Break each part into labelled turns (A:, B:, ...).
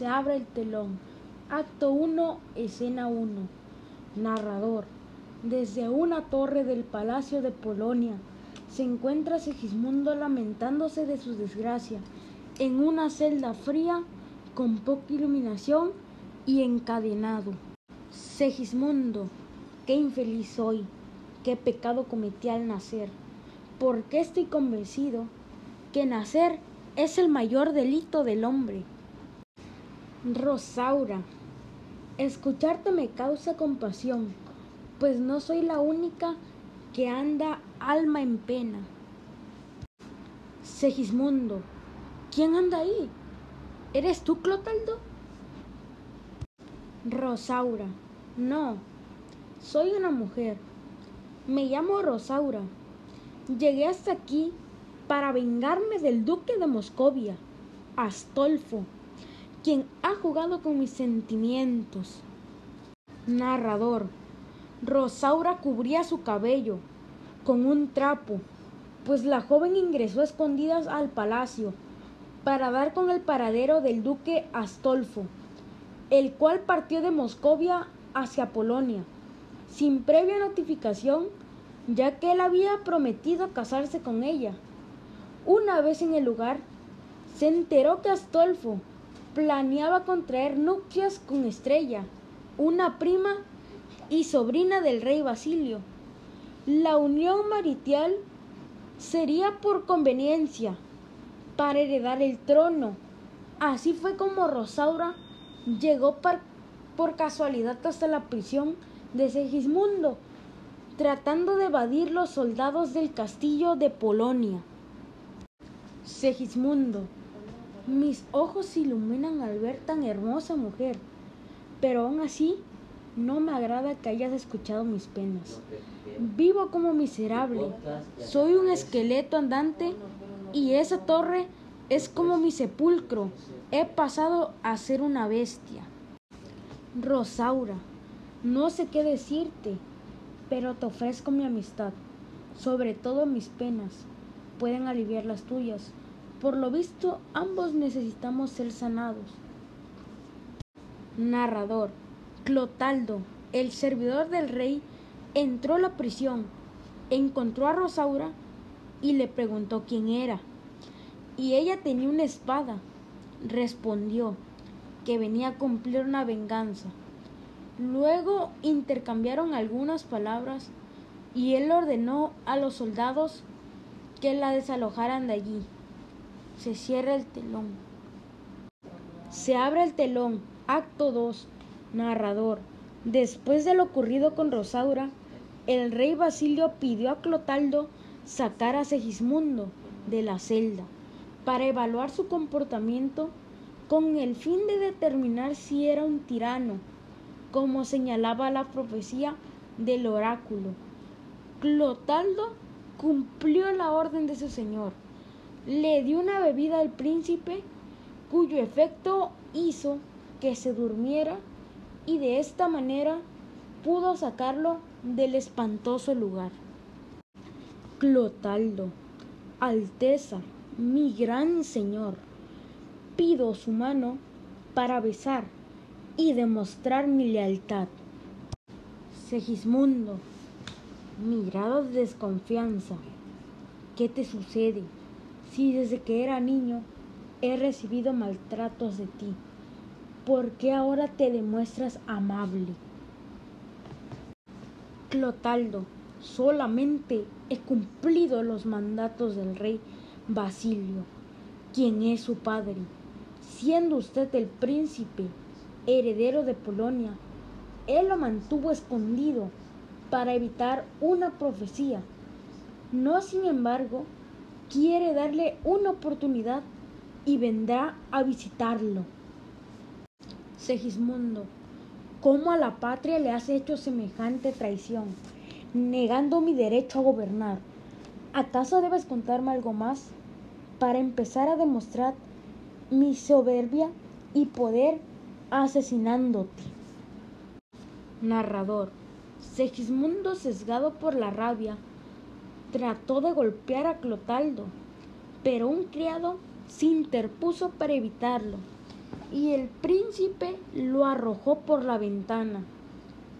A: Se abre el telón. Acto 1, escena 1. Narrador. Desde una torre del Palacio de Polonia se encuentra Segismundo lamentándose de su desgracia en una celda fría con poca iluminación y encadenado. Segismundo, qué infeliz soy, qué pecado cometí al nacer, porque estoy convencido que nacer es el mayor delito del hombre. Rosaura, escucharte me causa compasión, pues no soy la única que anda alma en pena. Segismundo, ¿quién anda ahí? ¿Eres tú, Clotaldo? Rosaura, no, soy una mujer. Me llamo Rosaura. Llegué hasta aquí para vengarme del duque de Moscovia, Astolfo, quien ha jugado con mis sentimientos. Narrador. Rosaura cubría su cabello con un trapo, pues la joven ingresó a escondidas al palacio para dar con el paradero del duque Astolfo, el cual partió de Moscovia hacia Polonia, sin previa notificación, ya que él había prometido casarse con ella. Una vez en el lugar, se enteró que Astolfo planeaba contraer nupcias con Estrella, una prima y sobrina del rey Basilio. La unión marital sería por conveniencia para heredar el trono. Así fue como Rosaura llegó por casualidad hasta la prisión de Segismundo, tratando de evadir los soldados del castillo de Polonia. Segismundo, mis ojos se iluminan al ver tan hermosa mujer, pero aún así no me agrada que hayas escuchado mis penas. Vivo como miserable, soy un esqueleto andante y esa torre es como mi sepulcro. He pasado a ser una bestia. Rosaura, no sé qué decirte, pero te ofrezco mi amistad, sobre todo mis penas. Pueden aliviar las tuyas. Por lo visto, ambos necesitamos ser sanados. Narrador. Clotaldo, el servidor del rey, entró a la prisión, encontró a Rosaura y le preguntó quién era. Y ella tenía una espada. Respondió que venía a cumplir una venganza. Luego intercambiaron algunas palabras y él ordenó a los soldados que la desalojaran de allí. Se cierra el telón. Se abre el telón. Acto 2. Narrador. Después de lo ocurrido con Rosaura, el rey Basilio pidió a Clotaldo sacar a Segismundo de la celda para evaluar su comportamiento con el fin de determinar si era un tirano, como señalaba la profecía del oráculo. Clotaldo cumplió la orden de su señor le dio una bebida al príncipe cuyo efecto hizo que se durmiera y de esta manera pudo sacarlo del espantoso lugar. Clotaldo, Alteza, mi gran señor, pido su mano para besar y demostrar mi lealtad. Segismundo, mirada de desconfianza, ¿qué te sucede? Si desde que era niño he recibido maltratos de ti, ¿por qué ahora te demuestras amable? Clotaldo, solamente he cumplido los mandatos del rey Basilio, quien es su padre. Siendo usted el príncipe heredero de Polonia, él lo mantuvo escondido para evitar una profecía. No, sin embargo, quiere darle una oportunidad y vendrá a visitarlo. Segismundo, ¿cómo a la patria le has hecho semejante traición, negando mi derecho a gobernar? ¿Acaso debes contarme algo más para empezar a demostrar mi soberbia y poder asesinándote? Narrador, Segismundo, sesgado por la rabia, trató de golpear a Clotaldo, pero un criado se interpuso para evitarlo y el príncipe lo arrojó por la ventana.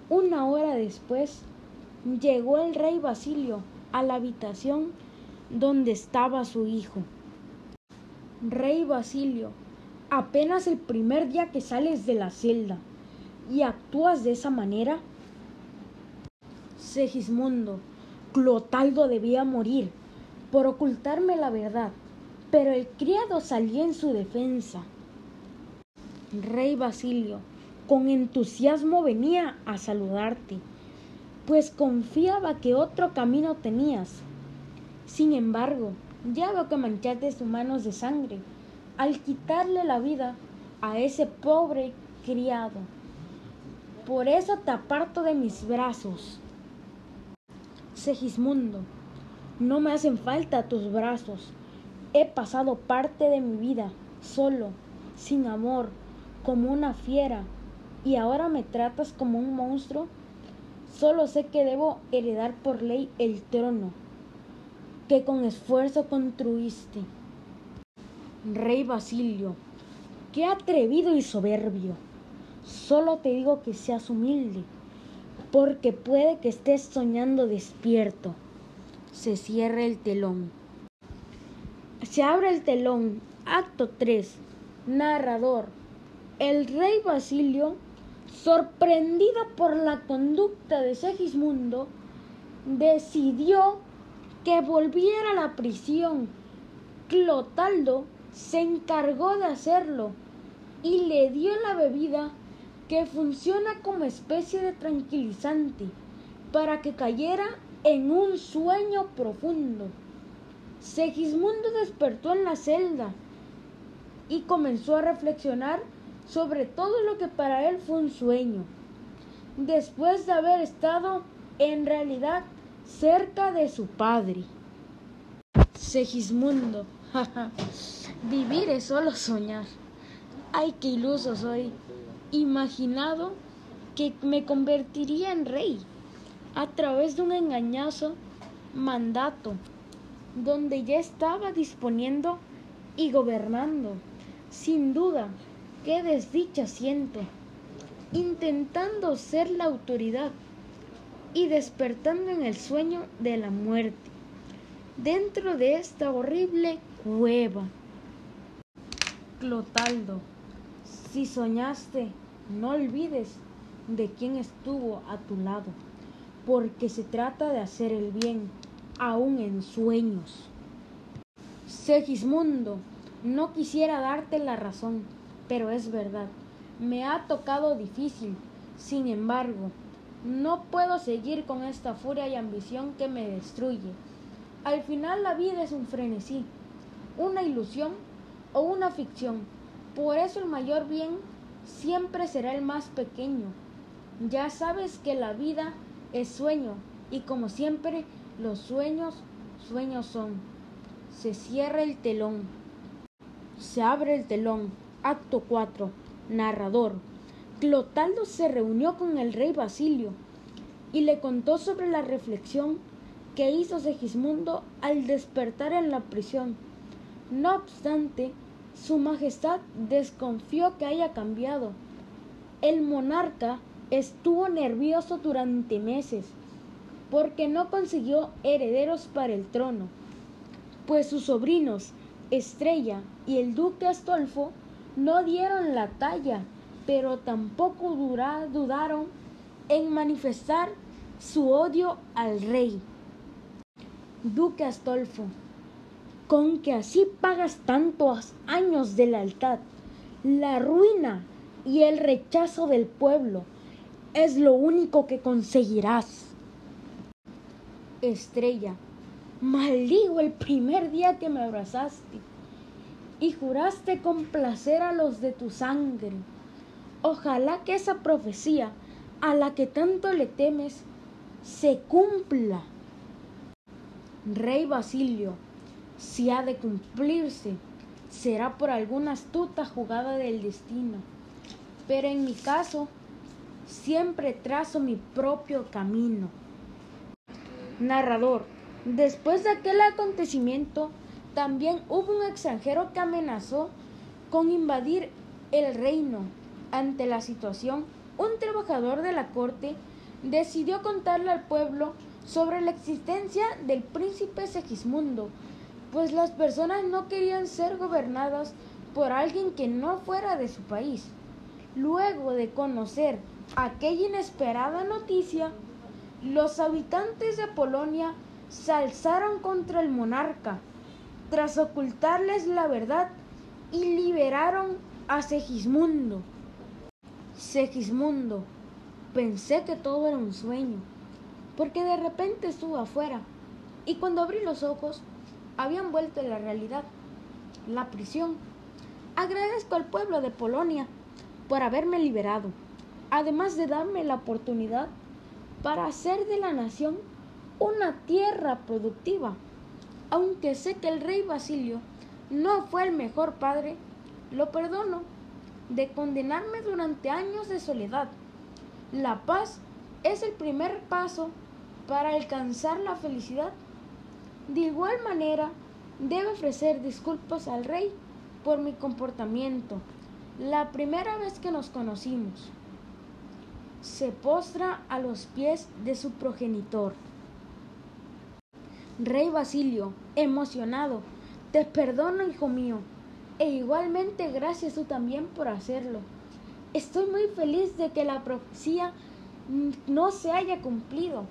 A: Una hora después llegó el rey Basilio a la habitación donde estaba su hijo. Rey Basilio, apenas el primer día que sales de la celda y actúas de esa manera. Segismundo, Clotaldo debía morir por ocultarme la verdad, pero el criado salió en su defensa. Rey Basilio, con entusiasmo venía a saludarte, pues confiaba que otro camino tenías. Sin embargo, ya veo que manchaste sus manos de sangre al quitarle la vida a ese pobre criado. Por eso te aparto de mis brazos. Segismundo, no me hacen falta tus brazos. He pasado parte de mi vida solo, sin amor, como una fiera, y ahora me tratas como un monstruo. Solo sé que debo heredar por ley el trono que con esfuerzo construiste. Rey Basilio, qué atrevido y soberbio. Solo te digo que seas humilde, porque puede que estés soñando despierto. Se cierra el telón. Se abre el telón. Acto 3. Narrador. El rey Basilio, sorprendido por la conducta de Segismundo, decidió que volviera a la prisión. Clotaldo se encargó de hacerlo y le dio la bebida que funciona como especie de tranquilizante para que cayera en un sueño profundo. Segismundo despertó en la celda y comenzó a reflexionar sobre todo lo que para él fue un sueño. Después de haber estado en realidad cerca de su padre. Segismundo, vivir es solo soñar. Ay, qué iluso soy. Imaginado que me convertiría en rey a través de un engañoso mandato donde ya estaba disponiendo y gobernando. Sin duda, qué desdicha siento, intentando ser la autoridad y despertando en el sueño de la muerte, dentro de esta horrible cueva. Clotaldo, si soñaste, no olvides de quién estuvo a tu lado, porque se trata de hacer el bien, aún en sueños. Segismundo, no quisiera darte la razón, pero es verdad, me ha tocado difícil. Sin embargo, no puedo seguir con esta furia y ambición que me destruye. Al final la vida es un frenesí, una ilusión o una ficción. Por eso el mayor bien siempre será el más pequeño. Ya sabes que la vida es sueño y como siempre los sueños, sueños son. Se cierra el telón. Se abre el telón. Acto 4. Narrador. Clotaldo se reunió con el rey Basilio y le contó sobre la reflexión que hizo Segismundo al despertar en la prisión. No obstante, su Majestad desconfió que haya cambiado. El monarca estuvo nervioso durante meses porque no consiguió herederos para el trono, pues sus sobrinos, Estrella y el duque Astolfo, no dieron la talla pero tampoco dudaron en manifestar su odio al rey. Duque Astolfo, con que así pagas tantos años de lealtad, la ruina y el rechazo del pueblo es lo único que conseguirás. Estrella, maldigo el primer día que me abrazaste y juraste complacer a los de tu sangre Ojalá que esa profecía a la que tanto le temes se cumpla. Rey Basilio, si ha de cumplirse, será por alguna astuta jugada del destino. Pero en mi caso, siempre trazo mi propio camino. Narrador, después de aquel acontecimiento, también hubo un extranjero que amenazó con invadir el reino. Ante la situación, un trabajador de la corte decidió contarle al pueblo sobre la existencia del príncipe Segismundo, pues las personas no querían ser gobernadas por alguien que no fuera de su país. Luego de conocer aquella inesperada noticia, los habitantes de Polonia se alzaron contra el monarca, tras ocultarles la verdad, y liberaron a Segismundo. Segismundo, pensé que todo era un sueño, porque de repente estuve afuera, y cuando abrí los ojos, habían vuelto a la realidad, la prisión. Agradezco al pueblo de Polonia por haberme liberado, además de darme la oportunidad para hacer de la nación una tierra productiva. Aunque sé que el rey Basilio no fue el mejor padre, lo perdono de condenarme durante años de soledad. La paz es el primer paso para alcanzar la felicidad. De igual manera, debe ofrecer disculpas al rey por mi comportamiento la primera vez que nos conocimos. Se postra a los pies de su progenitor. Rey Basilio, emocionado, te perdono, hijo mío, e igualmente gracias tú también por hacerlo. Estoy muy feliz de que la profecía no se haya cumplido.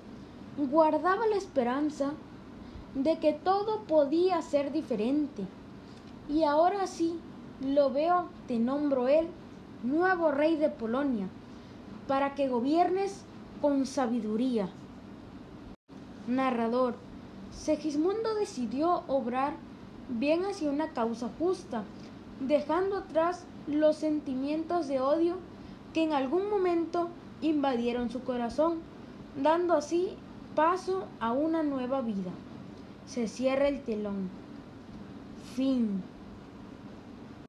A: Guardaba la esperanza de que todo podía ser diferente. Y ahora sí, lo veo, te nombro él, nuevo rey de Polonia, para que gobiernes con sabiduría. Narrador, Segismundo decidió obrar bien hacia una causa justa, dejando atrás los sentimientos de odio que en algún momento invadieron su corazón, dando así paso a una nueva vida. Se cierra el telón. Fin.